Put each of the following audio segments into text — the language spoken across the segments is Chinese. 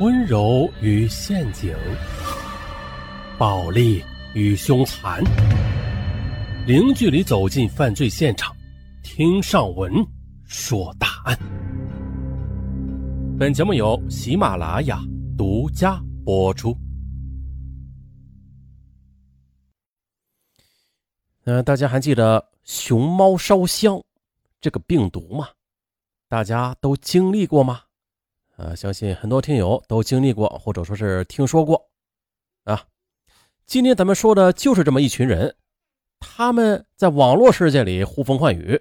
温柔与陷阱，暴力与凶残，零距离走进犯罪现场，听上文说大案。本节目由喜马拉雅独家播出。嗯，大家还记得熊猫烧香这个病毒吗？大家都经历过吗？呃，相信很多听友都经历过，或者说是听说过啊。今天咱们说的就是这么一群人，他们在网络世界里呼风唤雨，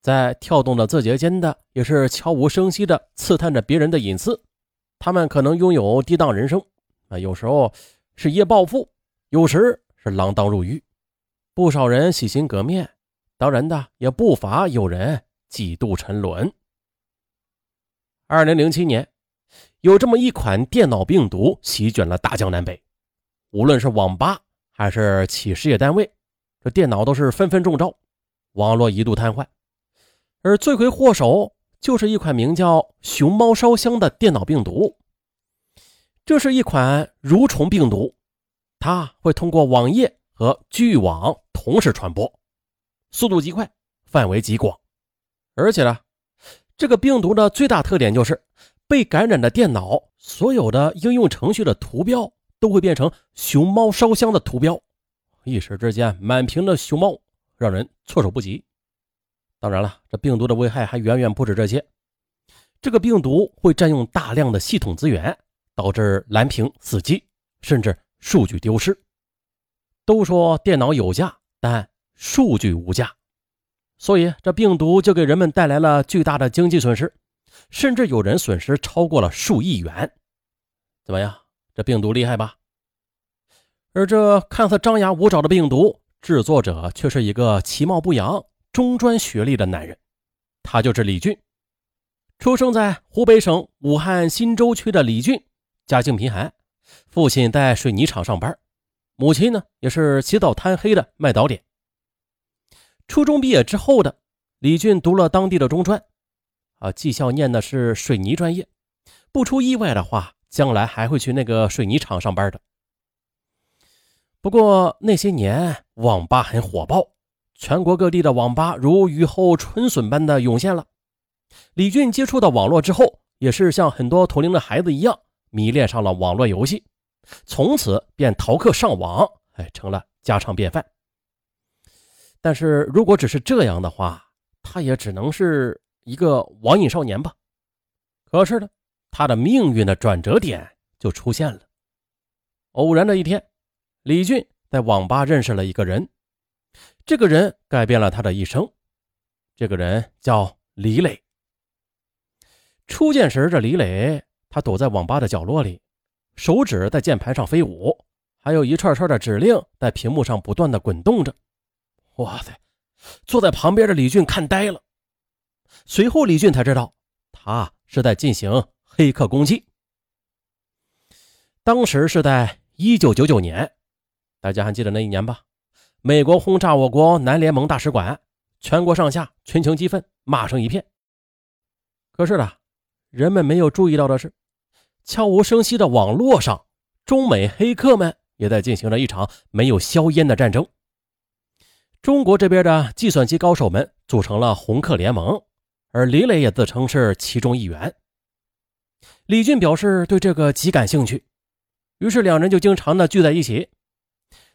在跳动的字节间的也是悄无声息的刺探着别人的隐私。他们可能拥有低档人生啊，有时候是一夜暴富，有时是锒铛入狱，不少人洗心革面，当然的也不乏有人几度沉沦。二零零七年。有这么一款电脑病毒席卷了大江南北，无论是网吧还是企事业单位，这电脑都是纷纷中招，网络一度瘫痪。而罪魁祸首就是一款名叫“熊猫烧香”的电脑病毒。这是一款蠕虫病毒，它会通过网页和局域网同时传播，速度极快，范围极广。而且呢，这个病毒的最大特点就是。被感染的电脑，所有的应用程序的图标都会变成熊猫烧香的图标，一时之间满屏的熊猫，让人措手不及。当然了，这病毒的危害还远远不止这些。这个病毒会占用大量的系统资源，导致蓝屏、死机，甚至数据丢失。都说电脑有价，但数据无价，所以这病毒就给人们带来了巨大的经济损失。甚至有人损失超过了数亿元，怎么样？这病毒厉害吧？而这看似张牙舞爪的病毒制作者却是一个其貌不扬、中专学历的男人，他就是李俊。出生在湖北省武汉新洲区的李俊，家境贫寒，父亲在水泥厂上班，母亲呢也是起早贪黑的卖早点。初中毕业之后的李俊读了当地的中专。啊，技校念的是水泥专业，不出意外的话，将来还会去那个水泥厂上班的。不过那些年，网吧很火爆，全国各地的网吧如雨后春笋般的涌现了。李俊接触到网络之后，也是像很多同龄的孩子一样，迷恋上了网络游戏，从此便逃课上网，哎，成了家常便饭。但是如果只是这样的话，他也只能是。一个网瘾少年吧，可是呢，他的命运的转折点就出现了。偶然的一天，李俊在网吧认识了一个人，这个人改变了他的一生。这个人叫李磊。初见时，这李磊他躲在网吧的角落里，手指在键盘上飞舞，还有一串串的指令在屏幕上不断的滚动着。哇塞！坐在旁边的李俊看呆了。随后，李俊才知道，他是在进行黑客攻击。当时是在一九九九年，大家还记得那一年吧？美国轰炸我国南联盟大使馆，全国上下群情激愤，骂声一片。可是呢，人们没有注意到的是，悄无声息的网络上，中美黑客们也在进行着一场没有硝烟的战争。中国这边的计算机高手们组成了红客联盟。而李磊也自称是其中一员。李俊表示对这个极感兴趣，于是两人就经常的聚在一起。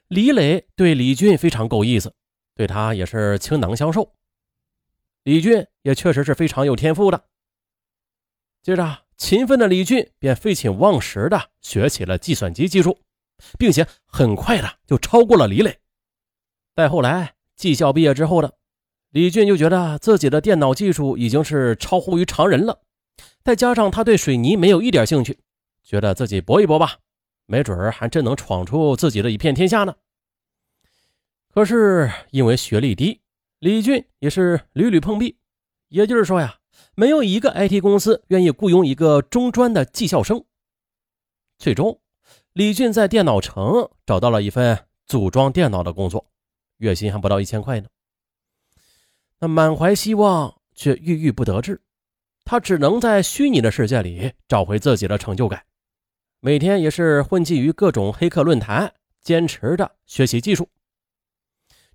李磊对李俊非常够意思，对他也是倾囊相授。李俊也确实是非常有天赋的。接着，勤奋的李俊便废寝忘食的学起了计算机技术，并且很快的就超过了李磊。再后来，技校毕业之后的。李俊就觉得自己的电脑技术已经是超乎于常人了，再加上他对水泥没有一点兴趣，觉得自己搏一搏吧，没准还真能闯出自己的一片天下呢。可是因为学历低，李俊也是屡屡碰壁，也就是说呀，没有一个 IT 公司愿意雇佣一个中专的技校生。最终，李俊在电脑城找到了一份组装电脑的工作，月薪还不到一千块呢。那满怀希望却郁郁不得志，他只能在虚拟的世界里找回自己的成就感，每天也是混迹于各种黑客论坛，坚持着学习技术。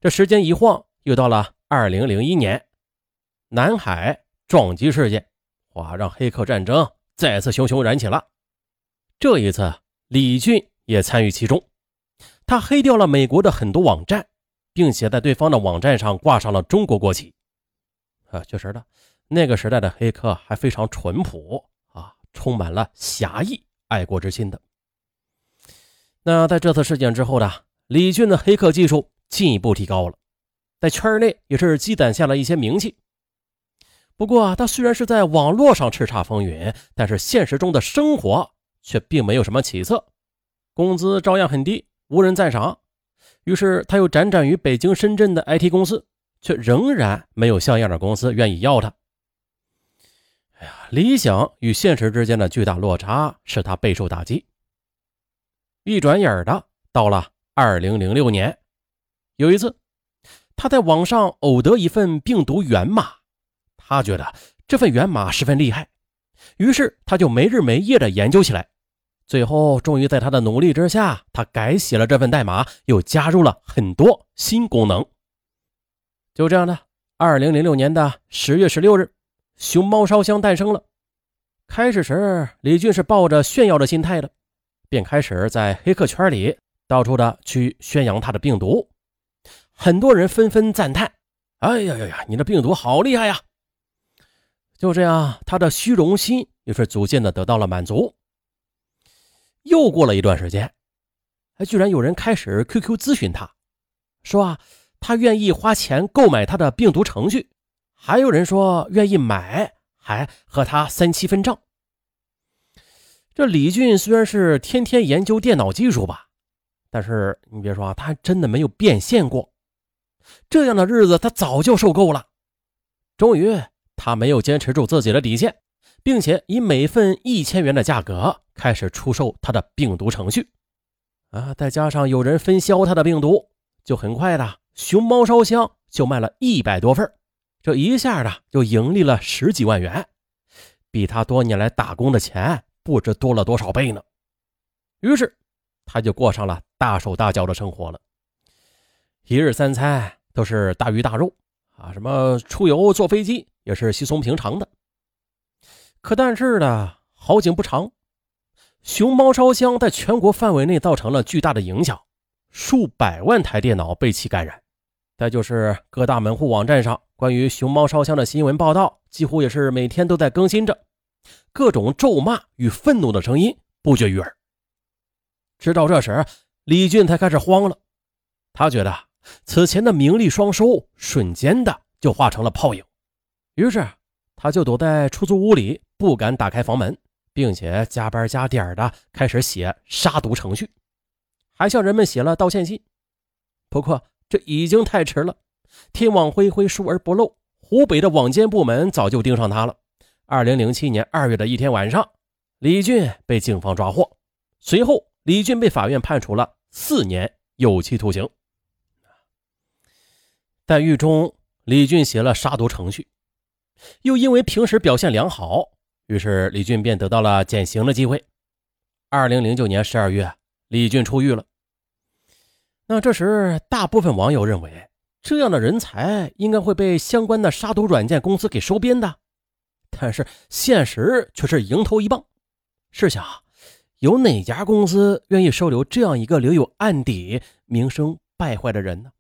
这时间一晃，又到了二零零一年，南海撞击事件，哇，让黑客战争再次熊熊燃起了。这一次，李俊也参与其中，他黑掉了美国的很多网站，并且在对方的网站上挂上了中国国旗。啊，确实的，那个时代的黑客还非常淳朴啊，充满了侠义、爱国之心的。那在这次事件之后呢，李俊的黑客技术进一步提高了，在圈内也是积攒下了一些名气。不过，他虽然是在网络上叱咤风云，但是现实中的生活却并没有什么起色，工资照样很低，无人赞赏。于是，他又辗转于北京、深圳的 IT 公司。却仍然没有像样的公司愿意要他。哎呀，理想与现实之间的巨大落差使他备受打击。一转眼的到了二零零六年，有一次，他在网上偶得一份病毒源码，他觉得这份源码十分厉害，于是他就没日没夜的研究起来。最后，终于在他的努力之下，他改写了这份代码，又加入了很多新功能。就这样的，二零零六年的十月十六日，熊猫烧香诞生了。开始时，李俊是抱着炫耀的心态的，便开始在黑客圈里到处的去宣扬他的病毒。很多人纷纷赞叹：“哎呀呀呀，你的病毒好厉害呀！”就这样，他的虚荣心也是逐渐的得到了满足。又过了一段时间，还居然有人开始 QQ 咨询他，说啊。他愿意花钱购买他的病毒程序，还有人说愿意买，还和他三七分账。这李俊虽然是天天研究电脑技术吧，但是你别说啊，他还真的没有变现过。这样的日子他早就受够了。终于，他没有坚持住自己的底线，并且以每份一千元的价格开始出售他的病毒程序。啊，再加上有人分销他的病毒，就很快的。熊猫烧香就卖了一百多份，这一下的就盈利了十几万元，比他多年来打工的钱不知多了多少倍呢。于是，他就过上了大手大脚的生活了，一日三餐都是大鱼大肉啊，什么出游坐飞机也是稀松平常的。可但是呢，好景不长，熊猫烧香在全国范围内造成了巨大的影响，数百万台电脑被其感染。再就是各大门户网站上关于熊猫烧香的新闻报道，几乎也是每天都在更新着，各种咒骂与愤怒的声音不绝于耳。直到这时，李俊才开始慌了，他觉得此前的名利双收瞬间的就化成了泡影，于是他就躲在出租屋里，不敢打开房门，并且加班加点的开始写杀毒程序，还向人们写了道歉信。不过，这已经太迟了，天网恢恢，疏而不漏。湖北的网监部门早就盯上他了。二零零七年二月的一天晚上，李俊被警方抓获。随后，李俊被法院判处了四年有期徒刑。在狱中，李俊写了杀毒程序，又因为平时表现良好，于是李俊便得到了减刑的机会。二零零九年十二月，李俊出狱了。那这时，大部分网友认为，这样的人才应该会被相关的杀毒软件公司给收编的，但是现实却是迎头一棒。试想，有哪家公司愿意收留这样一个留有案底、名声败坏的人呢？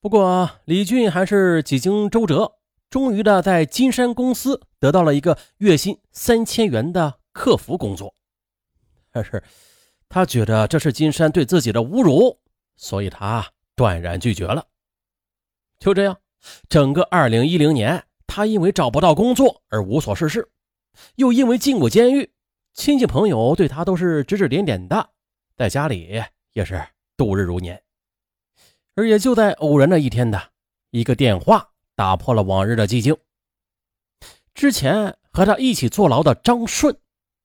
不过，李俊还是几经周折，终于的在金山公司得到了一个月薪三千元的客服工作，但是。他觉得这是金山对自己的侮辱，所以他断然拒绝了。就这样，整个2010年，他因为找不到工作而无所事事，又因为进过监狱，亲戚朋友对他都是指指点点的，在家里也是度日如年。而也就在偶然的一天的一个电话，打破了往日的寂静。之前和他一起坐牢的张顺，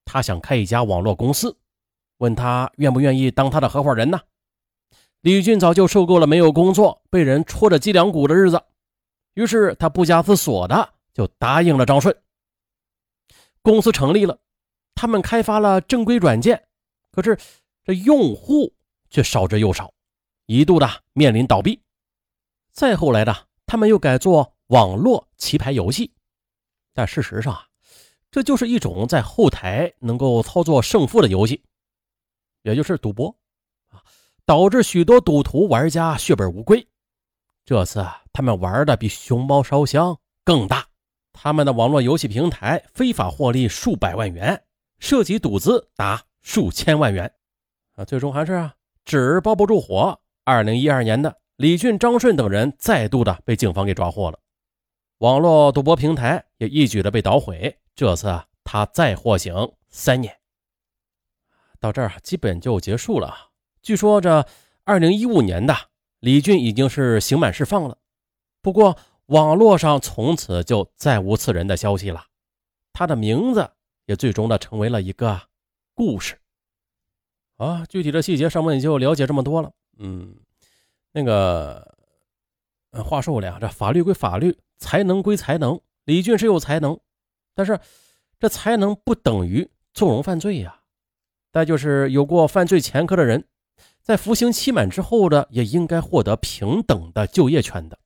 他想开一家网络公司。问他愿不愿意当他的合伙人呢？李俊早就受够了没有工作、被人戳着脊梁骨的日子，于是他不加思索的就答应了张顺。公司成立了，他们开发了正规软件，可是这用户却少之又少，一度的面临倒闭。再后来的，他们又改做网络棋牌游戏，但事实上啊，这就是一种在后台能够操作胜负的游戏，也就是赌博啊，导致许多赌徒玩家血本无归。这次啊他们玩的比熊猫烧香更大，他们的网络游戏平台非法获利数百万元，涉及赌资达数千万元，啊，最终还是啊纸包不住火。二零一二年的。李俊、张顺等人再度的被警方给抓获了，网络赌博平台也一举的被捣毁。这次啊，他再获刑三年。到这儿基本就结束了。据说这二零一五年的李俊已经是刑满释放了，不过网络上从此就再无此人的消息了，他的名字也最终的成为了一个故事。啊，具体的细节上面也就了解这么多了。嗯。那个，话说回来啊，这法律归法律，才能归才能。李俊是有才能，但是这才能不等于纵容犯罪呀。再就是有过犯罪前科的人，在服刑期满之后的，也应该获得平等的就业权的。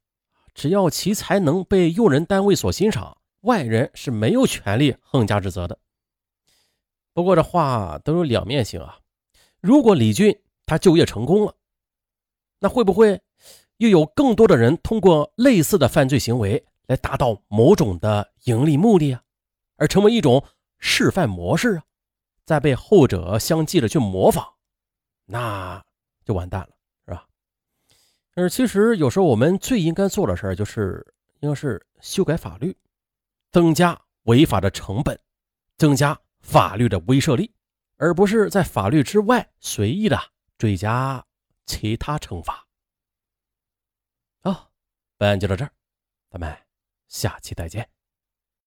只要其才能被用人单位所欣赏，外人是没有权利横加指责的。不过这话都有两面性啊。如果李俊他就业成功了，那会不会又有更多的人通过类似的犯罪行为来达到某种的盈利目的啊，而成为一种示范模式啊，再被后者相继的去模仿，那就完蛋了，是吧？但是其实有时候我们最应该做的事儿就是应该是修改法律，增加违法的成本，增加法律的威慑力，而不是在法律之外随意的追加。其他惩罚。好，本案就到这儿，咱们下期再见。